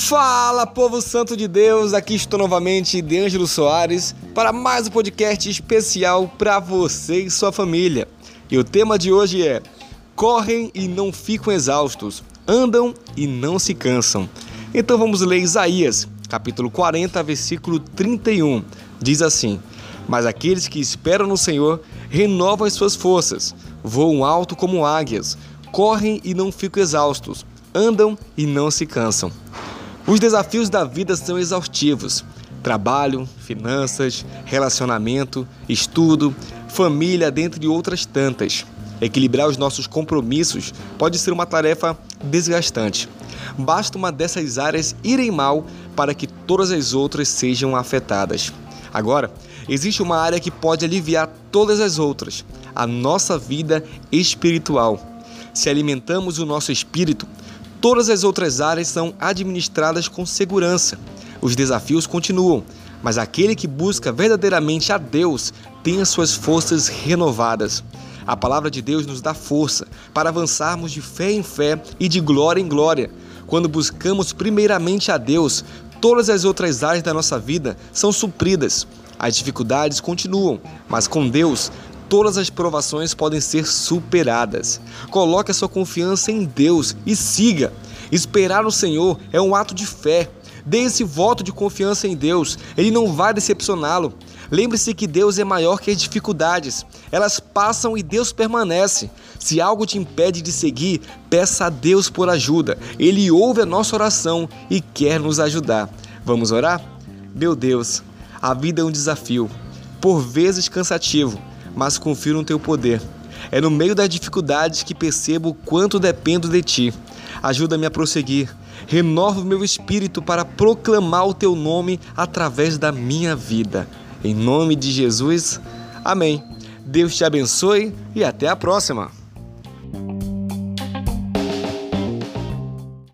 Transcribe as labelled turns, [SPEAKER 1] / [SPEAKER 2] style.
[SPEAKER 1] Fala, povo santo de Deus! Aqui estou novamente, de Ângelo Soares, para mais um podcast especial para você e sua família. E o tema de hoje é: Correm e não ficam exaustos, andam e não se cansam. Então vamos ler Isaías, capítulo 40, versículo 31. Diz assim: Mas aqueles que esperam no Senhor renovam as suas forças, voam alto como águias, correm e não ficam exaustos, andam e não se cansam. Os desafios da vida são exaustivos: trabalho, finanças, relacionamento, estudo, família, dentre outras tantas. Equilibrar os nossos compromissos pode ser uma tarefa desgastante. Basta uma dessas áreas irem mal para que todas as outras sejam afetadas. Agora, existe uma área que pode aliviar todas as outras: a nossa vida espiritual. Se alimentamos o nosso espírito, Todas as outras áreas são administradas com segurança. Os desafios continuam, mas aquele que busca verdadeiramente a Deus tem as suas forças renovadas. A palavra de Deus nos dá força para avançarmos de fé em fé e de glória em glória. Quando buscamos primeiramente a Deus, todas as outras áreas da nossa vida são supridas. As dificuldades continuam, mas com Deus todas as provações podem ser superadas. Coloque a sua confiança em Deus e siga. Esperar no Senhor é um ato de fé. Dê esse voto de confiança em Deus, ele não vai decepcioná-lo. Lembre-se que Deus é maior que as dificuldades. Elas passam e Deus permanece. Se algo te impede de seguir, peça a Deus por ajuda. Ele ouve a nossa oração e quer nos ajudar. Vamos orar? Meu Deus, a vida é um desafio, por vezes cansativo, mas confio no teu poder. É no meio das dificuldades que percebo o quanto dependo de ti. Ajuda-me a prosseguir. Renova o meu espírito para proclamar o teu nome através da minha vida. Em nome de Jesus, amém. Deus te abençoe e até a próxima.